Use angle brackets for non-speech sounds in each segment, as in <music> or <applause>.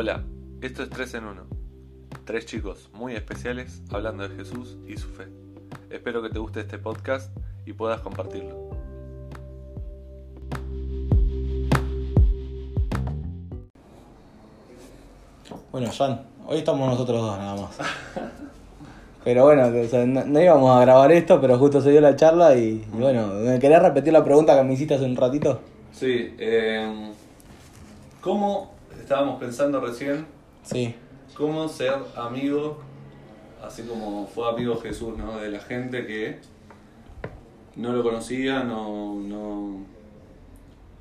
Hola, esto es 3 en 1. Tres chicos muy especiales hablando de Jesús y su fe. Espero que te guste este podcast y puedas compartirlo. Bueno, Jan, hoy estamos nosotros dos nada más. Pero bueno, o sea, no, no íbamos a grabar esto, pero justo se dio la charla y, y bueno, ¿me querés repetir la pregunta que me hiciste hace un ratito? Sí, eh, ¿cómo estábamos pensando recién? Sí. ¿Cómo ser amigo, así como fue amigo Jesús, ¿no? De la gente que no lo conocía, no, no,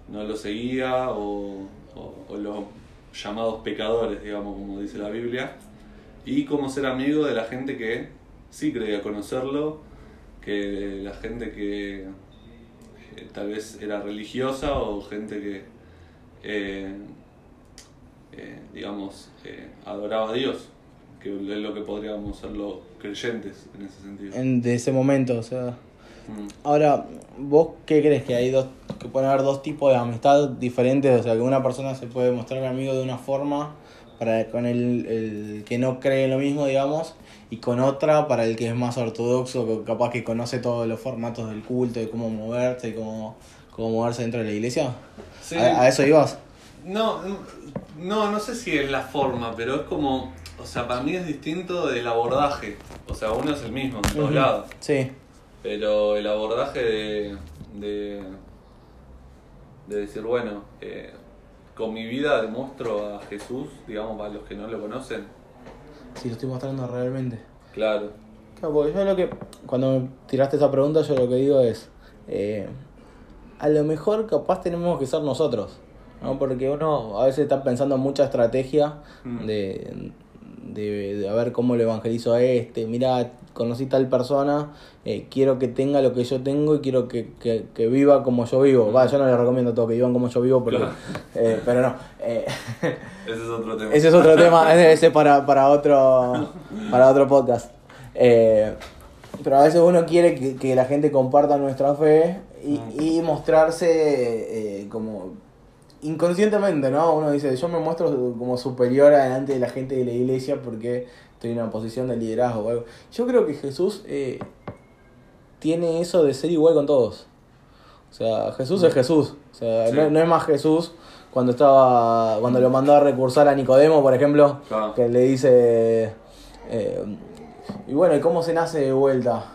no lo seguía o, o- o los llamados pecadores, digamos, como dice la Biblia. Y cómo ser amigo de la gente que sí creía conocerlo, que la gente que eh, tal vez era religiosa o gente que, eh, eh, digamos, eh, adoraba a Dios, que es lo que podríamos ser los creyentes en ese sentido. En, de ese momento, o sea. Mm. Ahora, ¿vos qué crees que hay dos, que pueden haber dos tipos de amistad diferentes? O sea, que una persona se puede mostrar amigo de una forma para con el, el que no cree en lo mismo, digamos, y con otra para el que es más ortodoxo, capaz que conoce todos los formatos del culto, de cómo moverse y cómo, cómo moverse dentro de la iglesia. Sí. ¿A, a eso ibas? No, no, no sé si es la forma, pero es como, o sea, para mí es distinto del abordaje. O sea, uno es el mismo en todos lados. Sí. Pero el abordaje de, de, de decir, bueno, eh, con mi vida demuestro a Jesús, digamos, para los que no lo conocen. Sí, lo estoy mostrando realmente. Claro. Claro, porque yo lo que. Cuando me tiraste esa pregunta, yo lo que digo es. eh, a lo mejor capaz tenemos que ser nosotros. ¿No? Porque uno a veces está pensando en mucha estrategia Mm. de, de, de a ver cómo lo evangelizo a este. Mira, conocí tal persona, eh, quiero que tenga lo que yo tengo y quiero que, que, que viva como yo vivo. Va, yo no les recomiendo a todos que vivan como yo vivo, porque, Claro. eh, pero no. eh, <laughs> Ese es otro tema. ese es otro tema, ese es para, para otro para otro podcast. Pero a veces uno quiere que, que la gente comparta nuestra fe y, y mostrarse eh, como inconscientemente, ¿no? Uno dice, yo me muestro como superior adelante de la gente de la iglesia porque estoy en una posición de liderazgo o algo. Yo creo que Jesús eh, tiene eso de ser igual con todos. O sea, Jesús es Jesús. O sea, Sí. no, no es más Jesús cuando estaba cuando lo mandó a recursar a Nicodemo, por ejemplo, Claro. que le dice eh, y bueno, ¿y cómo se nace de vuelta?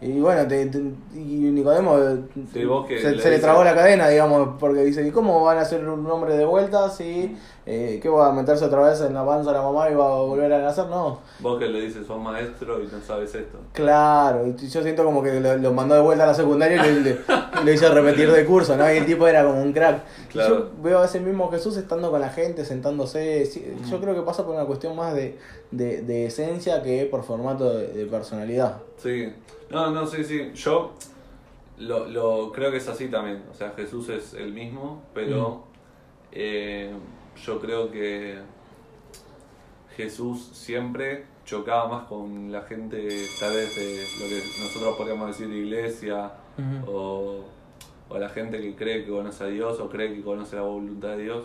Y bueno, te, te- y Nicodemo eh, Sí, que se, le le trabó la cadena, digamos, porque dice, ¿y cómo van a hacer un hombre de vuelta si, eh, qué va a meterse otra vez en la panza de la mamá y va a volver a nacer? No, Vos que le dices, sos maestro y no sabes esto. Claro, yo siento como que lo, lo mandó de vuelta a la secundaria y le, lo <laughs> hizo repetir de curso, ¿no? Y el tipo era como un crack. Y Claro. Yo veo a ese mismo Jesús estando con la gente, sentándose. sí, Yo creo que pasa por una cuestión más de, de, de esencia que por formato de, de personalidad. Sí, no, no, sí, sí. Yo lo, lo creo que es así también. O sea, Jesús es el mismo, pero eh, yo creo que Jesús siempre chocaba más con la gente, tal vez de lo que nosotros podríamos decir iglesia, o, o la gente que cree que conoce a Dios o cree que conoce la voluntad de Dios.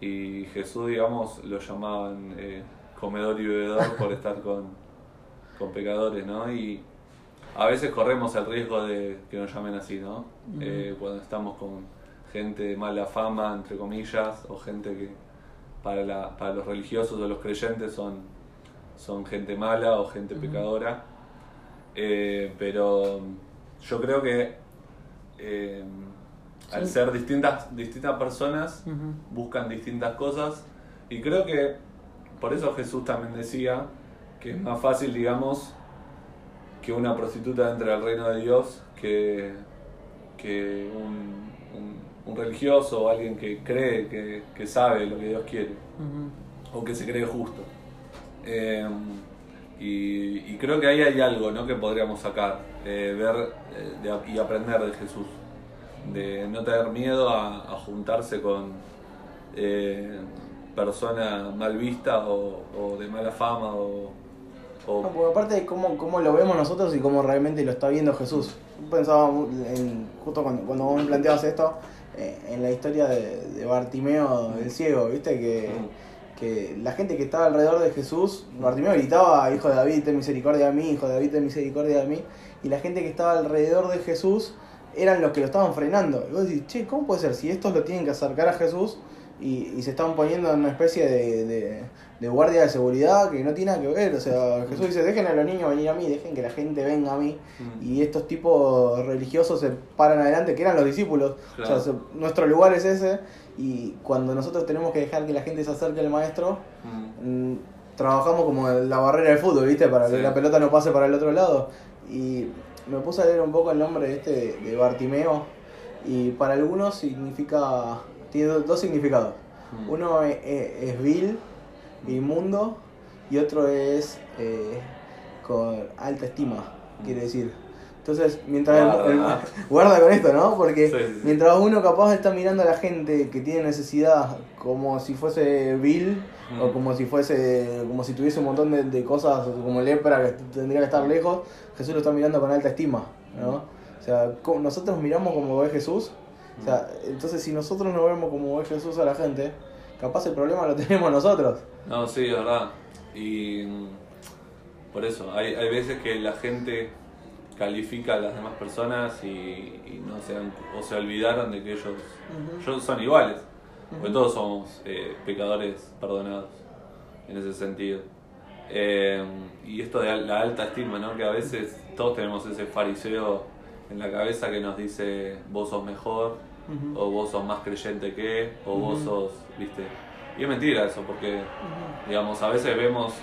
Y Jesús, digamos, lo llamaban eh, comedor y bebedor por estar con, con pecadores, ¿no? Y a veces corremos el riesgo de que nos llamen así, ¿no? Eh, cuando estamos con gente de mala fama, entre comillas, o gente que para, la, para los religiosos o los creyentes son, son gente mala o gente pecadora. Eh, pero yo creo que eh, al ser distintas, distintas personas, buscan distintas cosas. Y creo que por eso Jesús también decía que es más fácil, digamos, que una prostituta entre al reino de Dios que, que un, un- un religioso o alguien que cree, que, que sabe lo que Dios quiere o que se cree justo. Eh, y, y creo que ahí hay algo ¿no? que podríamos sacar, eh, ver eh, de- y aprender de Jesús. De no tener miedo a, a juntarse con eh, persona mal vista o, o de mala fama o, No, porque aparte de cómo, cómo lo vemos nosotros y cómo realmente lo está viendo Jesús. Yo pensaba en, justo cuando, cuando vos me planteabas esto, eh, en la historia de, de Bartimeo, el ciego, ¿viste? Que, que la gente que estaba alrededor de Jesús, Bartimeo gritaba, hijo de David, ten misericordia de mí, hijo de David, ten misericordia de mí, y la gente que estaba alrededor de Jesús eran los que lo estaban frenando. Y vos decís, che, ¿cómo puede ser? Si estos lo tienen que acercar a Jesús y, y se están poniendo en una especie de, de guardia de seguridad que no tiene nada que ver. O sea, Jesús dice, dejen a los niños venir a mí, dejen que la gente venga a mí. Mm. Y estos tipos religiosos se paran adelante, que eran los discípulos. O sea, se- nuestro lugar es ese. Y cuando nosotros tenemos que dejar que la gente se acerque al maestro, Mm. mm, trabajamos como la barrera del fútbol, ¿viste? Para que la pelota no pase para el otro lado. Y me puse a leer un poco el nombre este de, de Bartimeo. Y para algunos significa. Tiene do- dos significados. Mm. Uno es, es- es vil, inmundo. Y otro es eh, con alta estima, quiere decir. Entonces, mientras. el- el- <laughs> Guarda. con esto, ¿no? Porque Sí, sí, sí. mientras uno capaz está mirando a la gente que tiene necesidad como si fuese vil Mm. o como si fuese como si tuviese un montón de, de cosas como lepra que tendría que estar lejos Jesús lo está mirando con alta estima ¿no? o sea nosotros miramos como ve Jesús o sea entonces si nosotros no vemos como ve Jesús a la gente capaz el problema lo tenemos nosotros No, sí, es verdad. Y mm, por eso, hay, hay veces que la gente califica a las demás personas y, y no se dan- o se olvidaron de que ellos, ellos son iguales. Porque todos somos eh, pecadores perdonados en ese sentido. Eh, y esto de la alta estima, ¿no? Que a veces todos tenemos ese fariseo en la cabeza que nos dice vos sos mejor, o vos sos más creyente que, o vos sos, viste. Y es mentira eso, porque, digamos, a veces vemos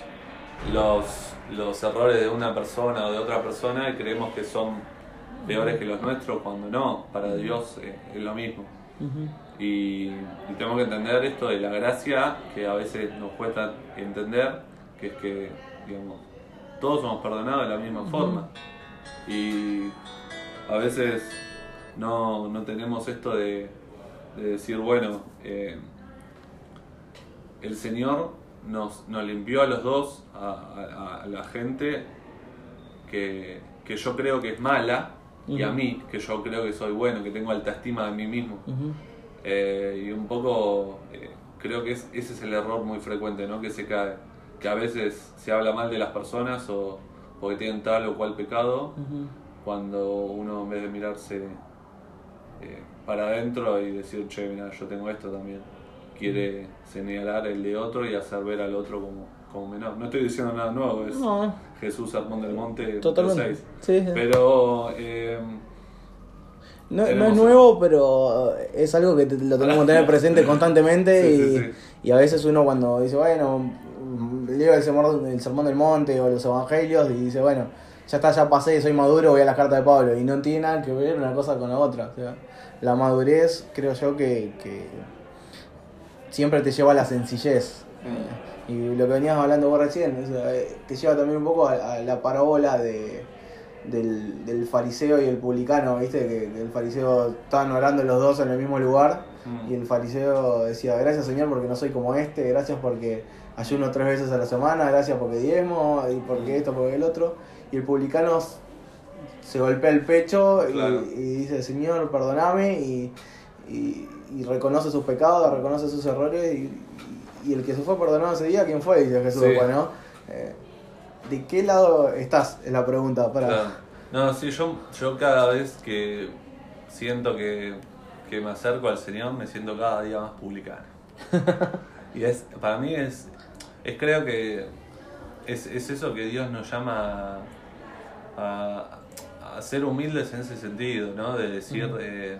los, los errores de una persona o de otra persona y creemos que son peores que los nuestros, cuando no, para Dios es lo mismo. Y, y tenemos que entender esto de la gracia que a veces nos cuesta entender, que es que, digamos, todos somos perdonados de la misma forma. Y a veces no, no tenemos esto de, de decir, bueno, eh, el Señor nos, nos limpió a los dos, a, a- a la gente que, que yo creo que es mala, y a mí, que yo creo que soy bueno, que tengo alta estima de mí mismo. Eh, y un poco eh, creo que es- ese es el error muy frecuente, ¿no? Que se cae. Que a veces se habla mal de las personas o porque tienen tal o cual pecado, cuando uno en vez de mirarse eh, para adentro y decir, che, mira, yo tengo esto también, quiere señalar el de otro y hacer ver al otro como, como menor. No estoy diciendo nada nuevo, es No, Jesús Sermón del Monte totalmente. 6. Sí, sí. Pero eh, No, es nuevo, pero es algo que lo tenemos que tener <laughs> presente constantemente Sí, y, y a veces uno cuando dice, bueno, leo el sermón, el sermón del monte o los evangelios y dice, bueno, ya está, ya pasé, soy maduro, voy a las cartas de Pablo y no tiene nada que ver una cosa con la otra. O sea, la madurez creo yo que, que siempre te lleva a la sencillez. Mm. Y lo que venías hablando vos recién, o sea, eh, te lleva también un poco a, a la parábola de, del, del fariseo y el publicano, ¿viste? Que, el fariseo estaban orando los dos en el mismo lugar Mm. y el fariseo decía, gracias Señor porque no soy como este, gracias porque ayuno tres veces a la semana, gracias porque diezmo y porque esto, porque el otro. Y el publicano se golpea el pecho y, y dice, Señor, perdoname y, y, y reconoce sus pecados, reconoce sus errores y, y el que se fue perdonado ese día, ¿quién fue? Dice Jesús, Sí. después, ¿no? Eh, ¿De qué lado estás? Es la pregunta. Para... Claro. No, sí, yo, yo cada vez que siento que, que me acerco al Señor, me siento cada día más publicano. <laughs> y es, para mí es, es creo que es, es eso que Dios nos llama a, a ser humildes en ese sentido, ¿no? De decir, eh,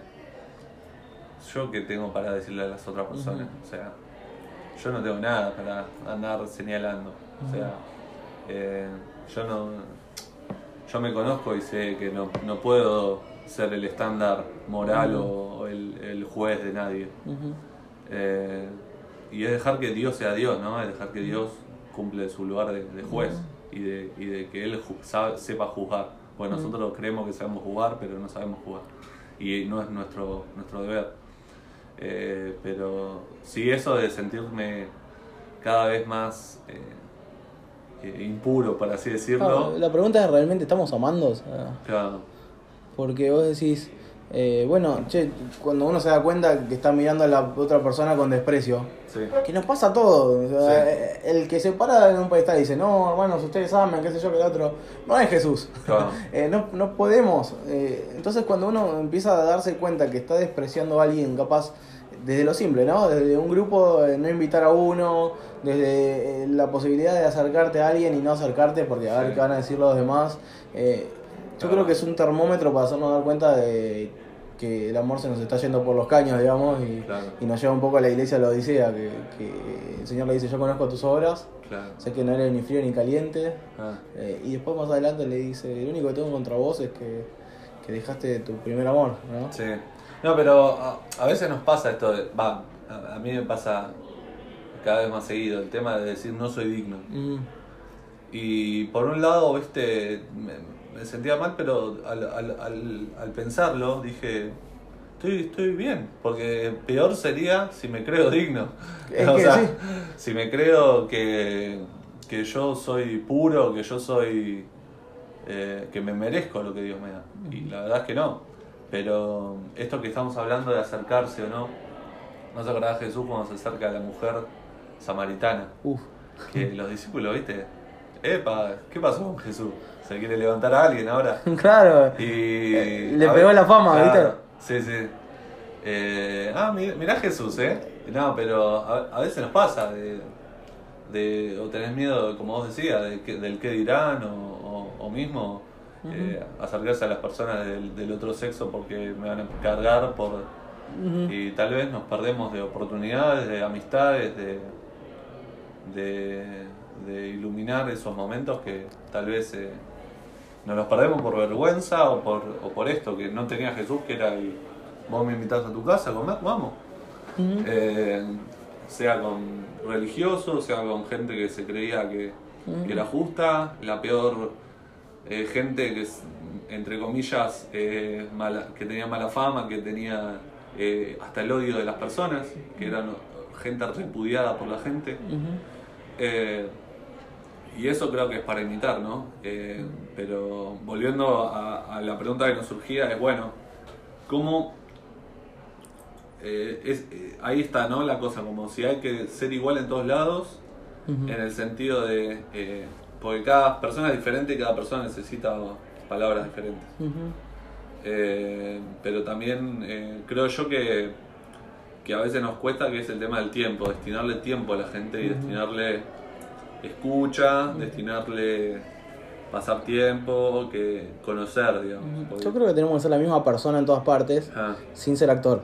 yo que tengo para decirle a las otras personas, o sea, yo no tengo nada para andar señalando, o sea, eh, yo no, yo me conozco y sé que no, no puedo ser el estándar moral o, o el, el juez de nadie. Eh, y es dejar que Dios sea Dios, ¿no? Es dejar que Dios cumple su lugar de, de juez y de, y de que Él ju- sabe- sepa juzgar. Pues nosotros creemos que sabemos jugar, pero no sabemos jugar. Y no es nuestro, nuestro deber. Eh, pero sí eso de sentirme cada vez más eh, impuro, por así decirlo. La pregunta es, ¿realmente estamos amando? O sea, Claro. Porque vos decís, eh, bueno, che, cuando uno se da cuenta que está mirando a la otra persona con desprecio, Sí. que nos pasa todo. o sea, Sí. eh, El que se para en un pedestal y dice, no, hermanos, ustedes aman, qué sé yo, que el otro, no es Jesús. Claro. <laughs> Eh, no, no podemos. eh, entonces cuando uno empieza a darse cuenta que está despreciando a alguien, capaz, desde lo simple, ¿no? Desde un grupo, no invitar a uno, desde la posibilidad de acercarte a alguien y no acercarte porque a ver qué van a decir los demás. eh, yo creo que es un termómetro para hacernos dar cuenta de que el amor se nos está yendo por los caños, digamos, y, Claro. y nos lleva un poco a la iglesia de la Odisea, que, que el Señor le dice, yo conozco tus obras, Claro. sé que no eres ni frío ni caliente, Ah, eh, y después más adelante le dice, lo único que tengo contra vos es que, que dejaste tu primer amor, ¿no? sí. No, pero a, a veces nos pasa esto de. Va, a, a mí me pasa cada vez más seguido el tema de decir no soy digno. Mm, Y por un lado, viste, me, me sentía mal, pero al, al, al, al pensarlo dije, estoy, estoy bien, porque peor sería si me creo digno. Es <laughs> o sea, sí. si me creo que, que yo soy puro, que yo soy, eh, que me merezco lo que Dios me da. Y la verdad es que no. Pero esto que estamos hablando de acercarse o no, no se acordaba Jesús cuando se acerca a la mujer samaritana uf. que los discípulos, ¿viste? Epa, ¿qué pasó con Jesús? ¿Se quiere levantar a alguien ahora? <laughs> claro, Y, Eh, le pegó la fama, claro, Sí, sí. Eh, ah, mi- mirá Jesús, ¿eh? No, pero a, a veces nos pasa de, de o tenés miedo, como vos decías, de del qué dirán o, o- o mismo eh, acercarse a las personas del, del otro sexo porque me van a cargar por y tal vez nos perdemos de oportunidades, de amistades, de, de, de iluminar esos momentos que tal vez eh, nos los perdemos por vergüenza o por, o por esto, que no tenía Jesús, que era el, vos me invitás a tu casa a comer, vamos. Eh, sea con religiosos, sea con gente que se creía que, que era justa, la peor eh, gente que, entre comillas, eh, mala- que tenía mala fama, que tenía hasta el odio de las personas, que eran gente repudiada por la gente. Y eso creo que es para imitar, ¿no? Eh, pero volviendo a, a la pregunta que nos surgía, es bueno, ¿cómo... eh, es, eh, ahí está, ¿no? La cosa, como si hay que ser igual en todos lados, en el sentido de... porque cada persona es diferente y cada persona necesita palabras diferentes. Pero también creo yo que, que a veces nos cuesta que es el tema del tiempo, destinarle tiempo a la gente y destinarle escucha, destinarle pasar tiempo, que conocer, digamos. Porque- Yo creo que tenemos que ser la misma persona en todas partes, Ah, sin ser actor.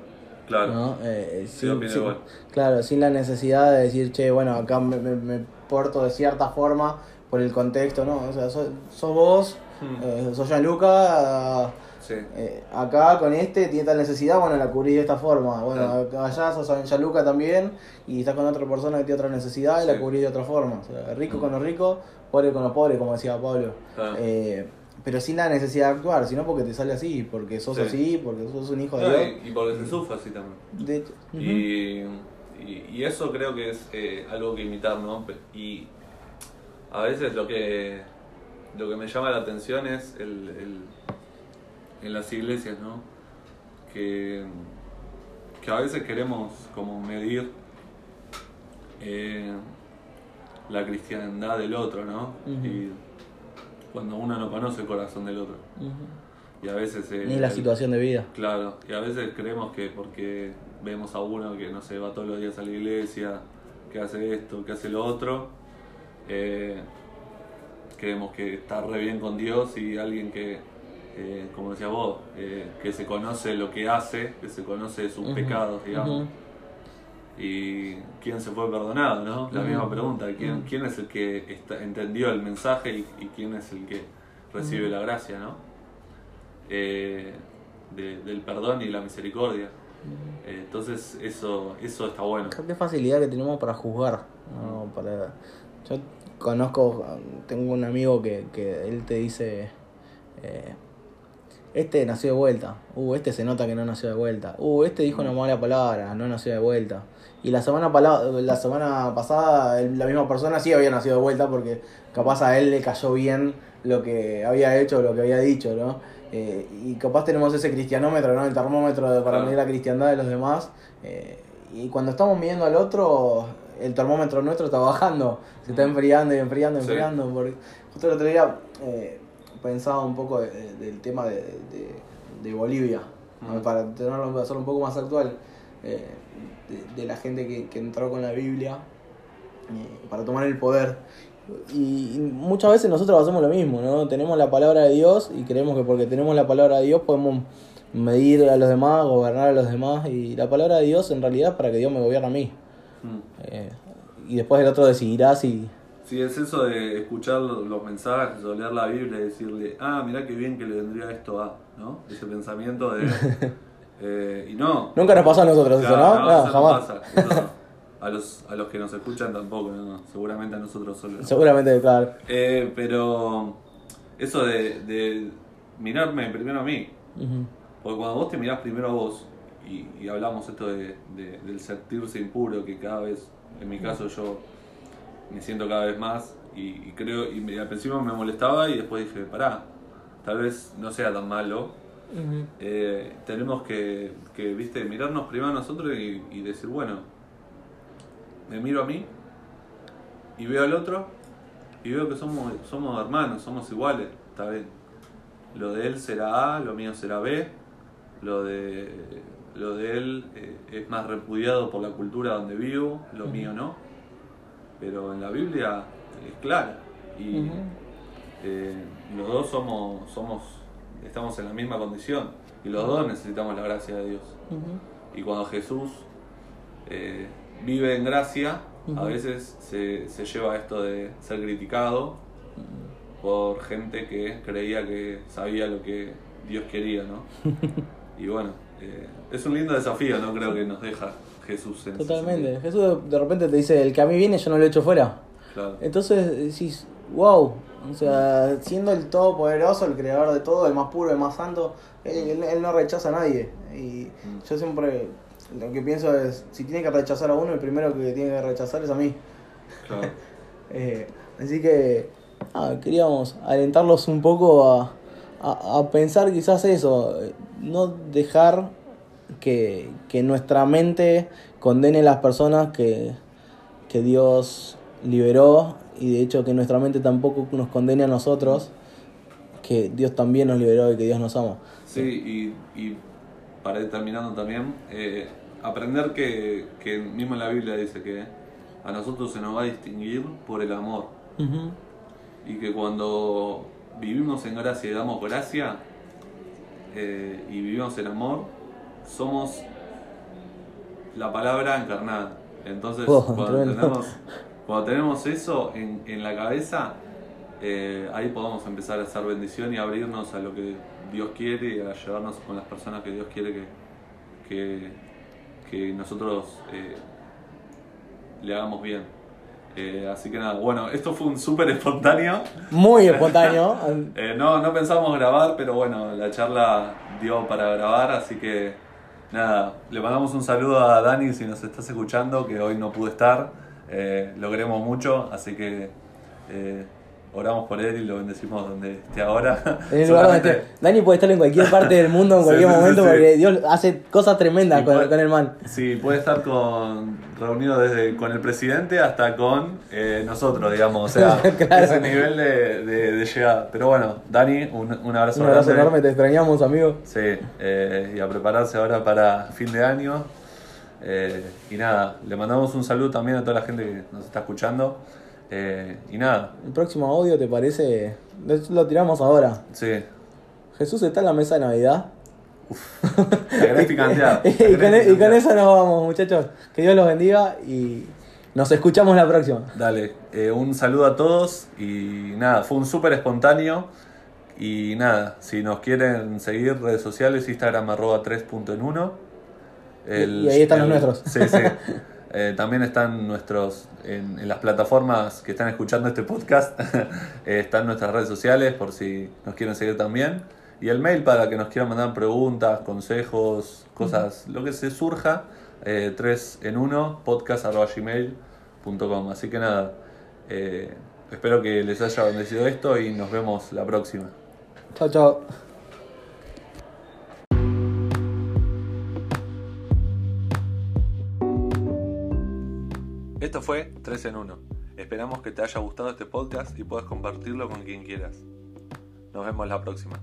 claro. ¿no? Eh, Sí, sin- opino sin- igual. claro, sin la necesidad de decir, che, bueno, acá me, me- me porto de cierta forma por el contexto, ¿no? O sea, sos, sos vos, Hmm. eh, sos Gianluca, Sí, eh, acá con este tiene tal necesidad, bueno, la cubrís de esta forma. Bueno, allá sos Gianluca también y estás con otra persona que tiene otra necesidad y la cubrís de otra forma. O sea, rico Mm. con los ricos, pobre con los pobres, como decía Pablo. Eh, pero sin la necesidad de actuar, sino porque te sale así, porque sos Sí. así, porque sos un hijo de No, Dios. y, y porque Jesús fue así también. De hecho, ujú. Y, y, y eso creo que es eh, algo que imitar, ¿no? Y a veces lo que, lo que me llama la atención es el, el- en las iglesias, ¿no? Que, que a veces queremos como medir eh, la cristiandad del otro, ¿no? Y cuando uno no conoce el corazón del otro. Y a veces... eh, Ni la el- situación de vida. Claro, y a veces creemos que porque vemos a uno que no se va todos los días a la iglesia, que hace esto, que hace lo otro, eh, creemos que está re bien con Dios y alguien que, eh, como decías vos, eh, que se conoce lo que hace, que se conoce sus pecados, digamos. Y quién se fue perdonado, ¿no? La misma pregunta, ¿quién, quién es el que está- entendió el mensaje y, y quién es el que recibe la gracia, ¿no? Eh, de- del perdón y la misericordia. Entonces eso, eso está bueno. Qué facilidad que tenemos para juzgar. ¿no? Para... Yo conozco, tengo un amigo que, que él te dice, eh, este nació de vuelta, uh, este se nota que no nació de vuelta, uh, este dijo una mala palabra, no nació de vuelta. Y la semana, la semana pasada la misma persona sí había nacido de vuelta porque capaz a él le cayó bien lo que había hecho, lo que había dicho, ¿no? eh, y capaz tenemos ese cristianómetro, ¿no? El termómetro de- para medir la cristiandad de los demás. eh, y cuando estamos midiendo al otro, el termómetro nuestro está bajando, se está enfriando y enfriando y Sí. enfriando. Porque justo el otro día eh, pensaba un poco de- de- del tema de, de- de Bolivia, ¿no? Mm. para tenerlo, hacerlo un poco más actual, eh, de, de la gente que, que entró con la Biblia eh, para tomar el poder. Y y muchas veces nosotros hacemos lo mismo, ¿no? Tenemos la palabra de Dios y creemos que porque tenemos la palabra de Dios podemos medir a los demás, gobernar a los demás. Y la palabra de Dios en realidad es para que Dios me gobierne a mí. Mm. Eh, y después el otro decidirá si... Sí, es eso de escuchar los mensajes o leer la Biblia y decirle, ah, mirá qué bien que le vendría esto a, ¿no? Ese pensamiento de... <laughs> eh, y no. Nunca nos pasó a nosotros eso, ¿no? No, eso jamás. pasa. Eso <laughs> a, los, a los que nos escuchan tampoco, ¿no? seguramente a nosotros solo. Seguramente, claro. Eh, pero eso de, de mirarme primero a mí, porque cuando vos te mirás primero a vos, y, y hablamos esto de, de- del sentirse impuro, que cada vez, en mi caso yo me siento cada vez más, y, y creo, y me- al principio me molestaba y después dije, pará, tal vez no sea tan malo. Eh, tenemos que, que, viste, mirarnos primero a nosotros y, y decir, bueno, me miro a mí y veo al otro y veo que somos, somos hermanos, somos iguales, está bien. Lo de él será A, lo mío será B, lo de, lo de él eh, es más repudiado por la cultura donde vivo, lo mío no. Pero en la Biblia es clara y eh, los dos somos, somos, estamos en la misma condición. Y los dos necesitamos la gracia de Dios. Y cuando Jesús eh, vive en gracia, a veces se, se lleva esto de ser criticado por gente que creía que sabía lo que Dios quería, ¿no? <laughs> y bueno, eh, es un lindo desafío, ¿no? Creo que nos deja Jesús en Totalmente. Jesús de repente te dice, el que a mí viene yo no lo echo fuera. Claro. Entonces decís, wow, o sea, siendo el todopoderoso, el creador de todo, el más puro, el más santo, él, él- él no rechaza a nadie. Y Mm. yo siempre lo que pienso es, si tiene que rechazar a uno, el primero que tiene que rechazar es a mí. Claro. <laughs> Eh, así que ah, queríamos alentarlos un poco a, a- a pensar quizás eso, eh, no dejar que, que nuestra mente condene a las personas que, que Dios liberó y de hecho que nuestra mente tampoco nos condene a nosotros, que Dios también nos liberó y que Dios nos ama. Sí, y, y para ir terminando también, eh, aprender que, que mismo en la Biblia dice que a nosotros se nos va a distinguir por el amor. Y que cuando vivimos en gracia y damos gracia eh, y vivimos en amor, somos la palabra encarnada. Entonces, Oh, cuando, tenemos, cuando tenemos eso en, en la cabeza, eh, ahí podemos empezar a hacer bendición y abrirnos a lo que Dios quiere y a llevarnos con las personas que Dios quiere que, que, que nosotros eh, le hagamos bien. Eh, así que nada, bueno, esto fue un súper espontáneo. Muy espontáneo. <laughs> Eh, no, no pensamos grabar, pero bueno, la charla dio para grabar, así que nada, le mandamos un saludo a Dani si nos estás escuchando, que hoy no pudo estar. Eh, mucho, así que eh, oramos por él y lo bendecimos donde esté ahora. En el lugar donde esté. Dani puede estar en cualquier parte del mundo en <laughs> cualquier sí, sí, momento sí. porque Dios hace cosas tremendas con, puede- con el man. Sí, puede estar con, reunido desde con el presidente hasta con eh, nosotros, digamos. O sea, <laughs> Claro. ese nivel de, de, de llegada. Pero bueno, Dani, un, un abrazo Un abrazo grande. enorme, te extrañamos, amigo. Sí, eh, y a prepararse ahora para fin de año. Eh, y nada, le mandamos un saludo también a toda la gente que nos está escuchando. Eh, y nada, El próximo audio, ¿te parece? Lo- tiramos ahora. sí, Jesús está en la mesa de Navidad. la gráfica anteada. <laughs> y, con, e- y con eso nos vamos, muchachos. Que Dios los bendiga y nos escuchamos la próxima. Dale, eh, un saludo a todos y nada, fue un súper espontáneo. Y nada, si nos quieren seguir redes sociales, Instagram arroba 3.en1. El- Y ahí están los nuestros. Sí, sí. <laughs> Eh, también están nuestros, en, en las plataformas que están escuchando este podcast, <laughs> eh, están nuestras redes sociales por si nos quieren seguir también. Y el mail para que nos quieran mandar preguntas, consejos, cosas, lo que se surja, eh, 3 en 1, podcast.gmail.com. Así que nada, eh, espero que les haya bendecido esto y nos vemos la próxima. Chao, chao. Esto fue 3 en 1. Esperamos que te haya gustado este podcast y puedas compartirlo con quien quieras. Nos vemos la próxima.